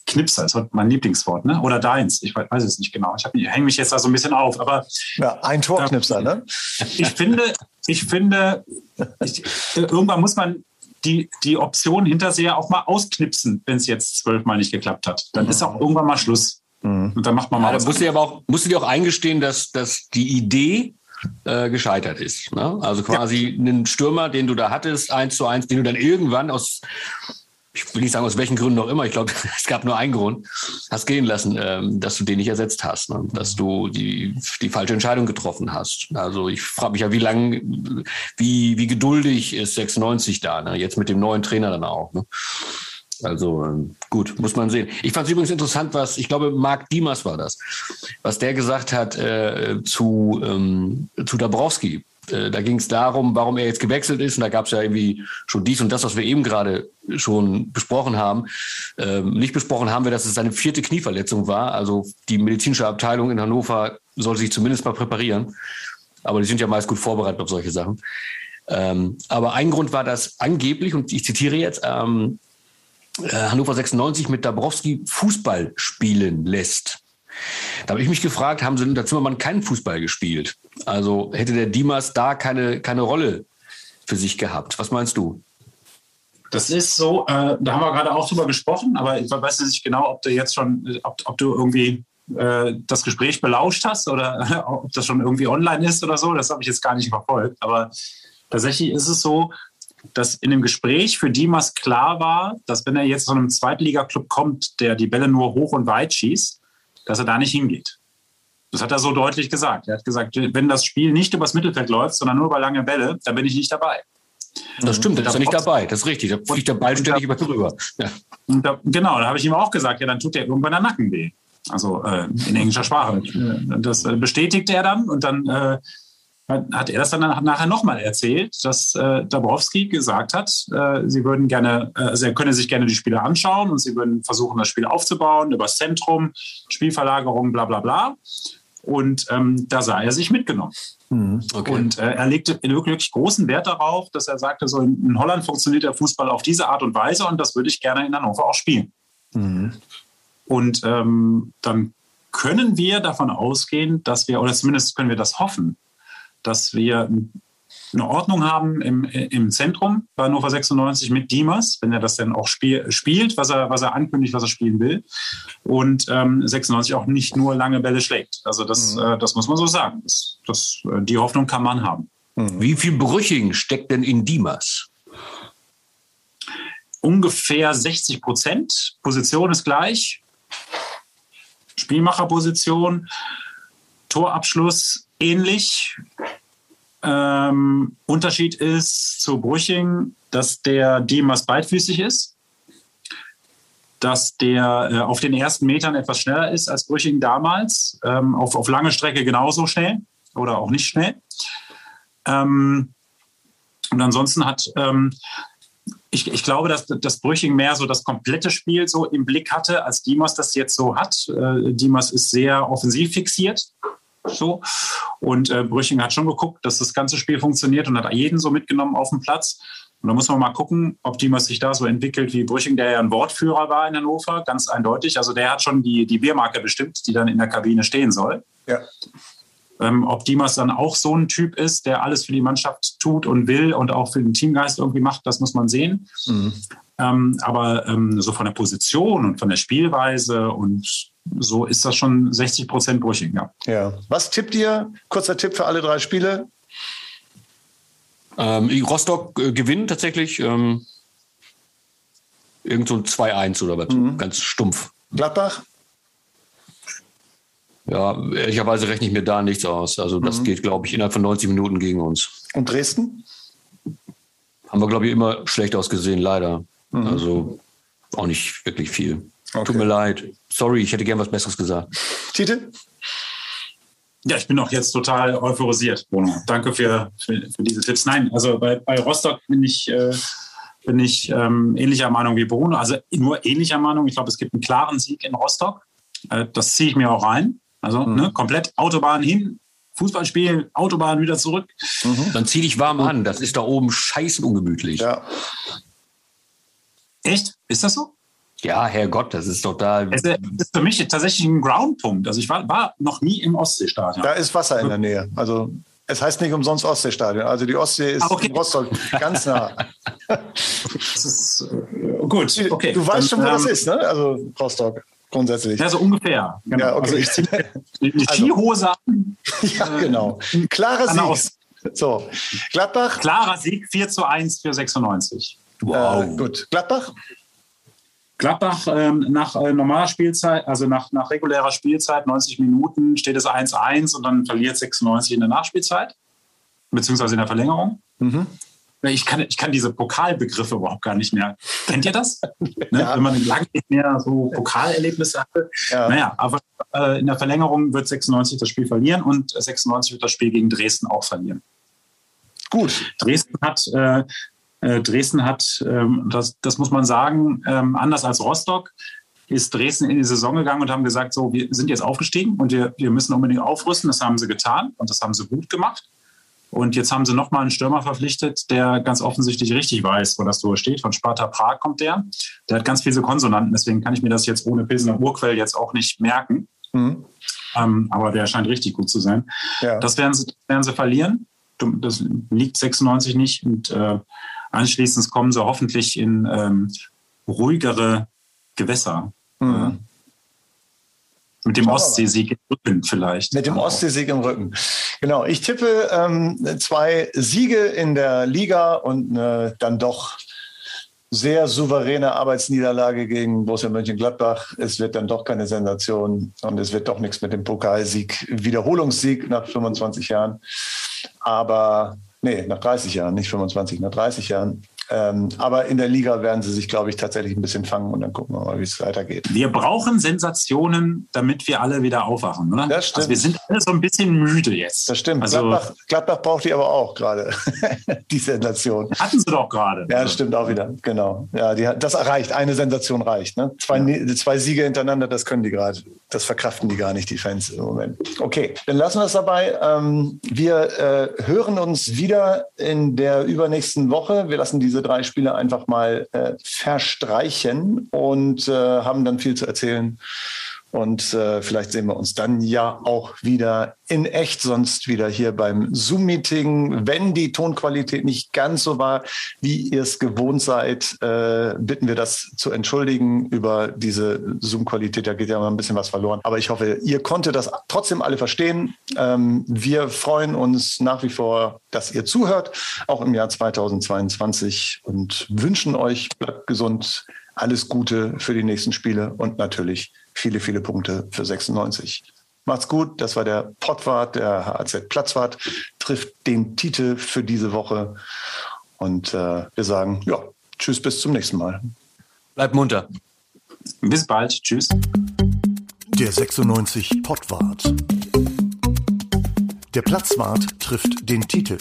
Knipser ist heute mein Lieblingswort, ne? Oder deins. Ich weiß es nicht genau. Ich hänge mich jetzt da so ein bisschen auf. Aber ja, ein Torknipser, ne? Ich finde, ich finde, ich, irgendwann muss man die, die Option Hinterseher auch mal ausknipsen, wenn es jetzt zwölfmal nicht geklappt hat. Dann mhm. ist auch irgendwann mal Schluss. Mhm. Und dann macht man mal. Ja, was musst du aber auch, musst du dir auch eingestehen, dass, dass die Idee äh, gescheitert ist. Ne? Also quasi ja. einen Stürmer, den du da hattest, eins zu eins, den du dann irgendwann aus ich will nicht sagen, aus welchen Gründen auch immer, ich glaube, es gab nur einen Grund, hast gehen lassen, ähm, dass du den nicht ersetzt hast, ne? dass du die, die falsche Entscheidung getroffen hast. Also ich frage mich ja, wie lange, wie, wie geduldig ist 96 da, ne? jetzt mit dem neuen Trainer dann auch. Ne? Also ähm, gut, muss man sehen. Ich fand es übrigens interessant, was, ich glaube, Marc Diemers war das, was der gesagt hat äh, zu, ähm, zu Dabrowski. Äh, da ging es darum, warum er jetzt gewechselt ist. Und da gab es ja irgendwie schon dies und das, was wir eben gerade schon besprochen haben. Ähm, nicht besprochen haben wir, dass es seine vierte Knieverletzung war. Also die medizinische Abteilung in Hannover soll sich zumindest mal präparieren. Aber die sind ja meist gut vorbereitet auf solche Sachen. Ähm, aber ein Grund war, dass angeblich, und ich zitiere jetzt, ähm, äh, Hannover 96 mit Dabrowski Fußball spielen lässt. Da habe ich mich gefragt, haben sie unter Zimmermann keinen Fußball gespielt? Also hätte der Dimas da keine, keine Rolle für sich gehabt? Was meinst du? Das ist so, äh, da haben wir gerade auch drüber gesprochen, aber ich weiß nicht genau, ob du jetzt schon, ob, ob du irgendwie äh, das Gespräch belauscht hast oder ob das schon irgendwie online ist oder so. Das habe ich jetzt gar nicht verfolgt. Aber tatsächlich ist es so, dass in dem Gespräch für Dimas klar war, dass wenn er jetzt zu einem Zweitligaklub kommt, der die Bälle nur hoch und weit schießt, dass er da nicht hingeht. Das hat er so deutlich gesagt. Er hat gesagt, wenn das Spiel nicht übers Mittelfeld läuft, sondern nur über lange Bälle, dann bin ich nicht dabei. Das stimmt, da ist er nicht dabei. Das ist richtig. Da fliegt der Ball ständig über drüber. Ja. Da, genau, da habe ich ihm auch gesagt, ja, dann tut der irgendwann der Nacken weh. Also äh, in englischer Sprache. Das äh, bestätigt er dann und dann äh, hat er das dann nachher nochmal erzählt, dass äh, Dabrowski gesagt hat, äh, sie würden gerne, äh, also er könne sich gerne die Spiele anschauen und sie würden versuchen, das Spiel aufzubauen über das Zentrum, Spielverlagerung, bla bla bla. Und ähm, da sah er sich mitgenommen. Mhm, okay. Und äh, er legte wirklich großen Wert darauf, dass er sagte, so in, in, Holland funktioniert der Fußball auf diese Art und Weise und das würde ich gerne in Hannover auch spielen. Mhm. Und ähm, dann können wir davon ausgehen, dass wir, oder zumindest können wir das hoffen, dass wir eine Ordnung haben im, im Zentrum bei Hannover 96 mit Diemers, wenn er das dann auch spiel, spielt, was er, was er ankündigt, was er spielen will. Und ähm, 96 auch nicht nur lange Bälle schlägt. Also das, mhm. äh, das muss man so sagen. Das, das, äh, die Hoffnung kann man haben. Mhm. Wie viel Brüching steckt denn in Diemers? Ungefähr 60 Prozent. Position ist gleich. Spielmacherposition. Torabschluss ähnlich. Ähm, Unterschied ist zu Brüching, dass der Dimas beidfüßig ist, dass der äh, auf den ersten Metern etwas schneller ist als Brüching damals, ähm, auf, auf lange Strecke genauso schnell oder auch nicht schnell. Ähm, und ansonsten hat, ähm, ich, ich, glaube, dass, dass Brüching mehr so das komplette Spiel so im Blick hatte, als Dimas das jetzt so hat. Äh, Dimas ist sehr offensiv fixiert So. Und äh, Brüching hat schon geguckt, dass das ganze Spiel funktioniert und hat jeden so mitgenommen auf dem Platz. Und da muss man mal gucken, ob die was sich da so entwickelt wie Brüching, der ja ein Wortführer war in Hannover, ganz eindeutig. Also der hat schon die, die Biermarke bestimmt, die dann in der Kabine stehen soll. Ja. Ähm, ob Dimas dann auch so ein Typ ist, der alles für die Mannschaft tut und will und auch für den Teamgeist irgendwie macht, das muss man sehen. Mhm. Ähm, aber ähm, so von der Position und von der Spielweise und so ist das schon 60 Prozent Brüching, ja. Ja. Was tippt ihr? Kurzer Tipp für alle drei Spiele. Ähm, Rostock äh, gewinnt tatsächlich ähm, irgend so ein 2-1 oder was, mhm. ganz stumpf. Gladbach? Ja, ehrlicherweise rechne ich mir da nichts aus. Also das mhm. geht, glaube ich, innerhalb von 90 Minuten gegen uns. Und Dresden? Haben wir, glaube ich, immer schlecht ausgesehen, leider. Mhm. Also auch nicht wirklich viel. Okay. Tut mir leid. Sorry, ich hätte gern was Besseres gesagt. Titel? Ja, ich bin auch jetzt total euphorisiert, Bruno. Danke für, für, für diese Tipps. Nein, also bei, bei Rostock bin ich, äh, bin ich ähm, ähnlicher Meinung wie Bruno. Also nur ähnlicher Meinung. Ich glaube, es gibt einen klaren Sieg in Rostock. Äh, das ziehe ich mir auch rein. Also mhm. ne, komplett Autobahn hin, Fußballspiel, Autobahn wieder zurück. Mhm. Dann zieh dich warm an. Das ist da oben scheißen ungemütlich. Ja. Echt? Ist das so? Ja, Herrgott, das ist total. Es ist für mich tatsächlich ein Groundpunkt. Also ich war, war noch nie im Ostseestadion. Da ist Wasser in der Nähe. Also es heißt nicht umsonst Ostseestadion. Also die Ostsee ist ah, okay. in Rostock ganz nah. das ist äh, gut. Okay. Du weißt schon, wo ähm, das ist, ne? Also Rostock grundsätzlich. Ja, so ungefähr. Genau. Ja, okay. Also ich ziehe die also Skihose an. Ja, genau. Klarer Sieg. So, Gladbach. Klarer Sieg, 4 zu 1 für 96. Wow. Äh, gut. Gladbach? Gladbach ähm, nach äh, normaler Spielzeit, also nach, nach regulärer Spielzeit, 90 Minuten, steht es 1-1 und dann verliert 96 in der Nachspielzeit, beziehungsweise in der Verlängerung. Mhm. Ich kann, ich kann diese Pokalbegriffe überhaupt gar nicht mehr. Kennt ihr das? ne? ja. Wenn man lange nicht mehr so Pokalerlebnisse hatte. Ja. Naja, aber äh, in der Verlängerung wird 96 das Spiel verlieren und 96 wird das Spiel gegen Dresden auch verlieren. Gut. Dresden hat, äh, Dresden hat ähm, das, das muss man sagen, ähm, anders als Rostock, ist Dresden in die Saison gegangen und haben gesagt, so, wir sind jetzt aufgestiegen und wir, wir müssen unbedingt aufrüsten. Das haben sie getan und das haben sie gut gemacht. Und jetzt haben sie nochmal einen Stürmer verpflichtet, der ganz offensichtlich richtig weiß, wo das Tor steht. Von Sparta Prag kommt der. Der hat ganz viele Konsonanten, deswegen kann ich mir das jetzt ohne Pilsener Urquell jetzt auch nicht merken. Mhm. Ähm, aber der scheint richtig gut zu sein. Ja. Das, werden sie, werden sie verlieren. Das liegt 96 nicht. Und äh, anschließend kommen sie hoffentlich in ähm, ruhigere Gewässer. Mhm. Mit dem Ostseesieg im Rücken vielleicht. Mit dem Ostseesieg im Rücken. Genau, ich tippe ähm, zwei Siege in der Liga und eine dann doch sehr souveräne Arbeitsniederlage gegen Borussia Mönchengladbach. Es wird dann doch keine Sensation und es wird doch nichts mit dem Pokalsieg, Wiederholungssieg nach 25 Jahren. Aber nee, nach 30 Jahren, nicht 25, nach 30 Jahren. Ähm, aber in der Liga werden sie sich, glaube ich, tatsächlich ein bisschen fangen und dann gucken wir mal, wie es weitergeht. Wir brauchen Sensationen, damit wir alle wieder aufwachen, oder? Das stimmt. Also wir sind alle so ein bisschen müde jetzt. Das stimmt. Also, Gladbach, Gladbach braucht die aber auch gerade, die Sensation. Hatten sie doch gerade. Ja, das stimmt auch wieder. Genau. Ja, die, das reicht. Eine Sensation reicht. Ne? Zwei, ja. zwei Siege hintereinander, das können die gerade. Das verkraften die gar nicht, die Fans im Moment. Okay, dann lassen wir es dabei. Ähm, wir äh, hören uns wieder in der übernächsten Woche. Wir lassen diese drei Spiele einfach mal äh, verstreichen und äh, haben dann viel zu erzählen. Und äh, vielleicht sehen wir uns dann ja auch wieder in echt, sonst wieder hier beim Zoom-Meeting. Wenn die Tonqualität nicht ganz so war, wie ihr es gewohnt seid, äh, bitten wir das zu entschuldigen über diese Zoom-Qualität. Da geht ja immer ein bisschen was verloren. Aber ich hoffe, ihr konntet das trotzdem alle verstehen. Ähm, wir freuen uns nach wie vor, dass ihr zuhört, auch im Jahr 2022 und wünschen euch, bleibt gesund, alles Gute für die nächsten Spiele und natürlich viele, viele Punkte für 96. Macht's gut, das war der Pottwart, der HAZ Platzwart, trifft den Titel für diese Woche. Und äh, wir sagen, ja, tschüss, bis zum nächsten Mal. Bleibt munter. Bis bald, tschüss. Der 96 Pottwart. Der Platzwart trifft den Titel.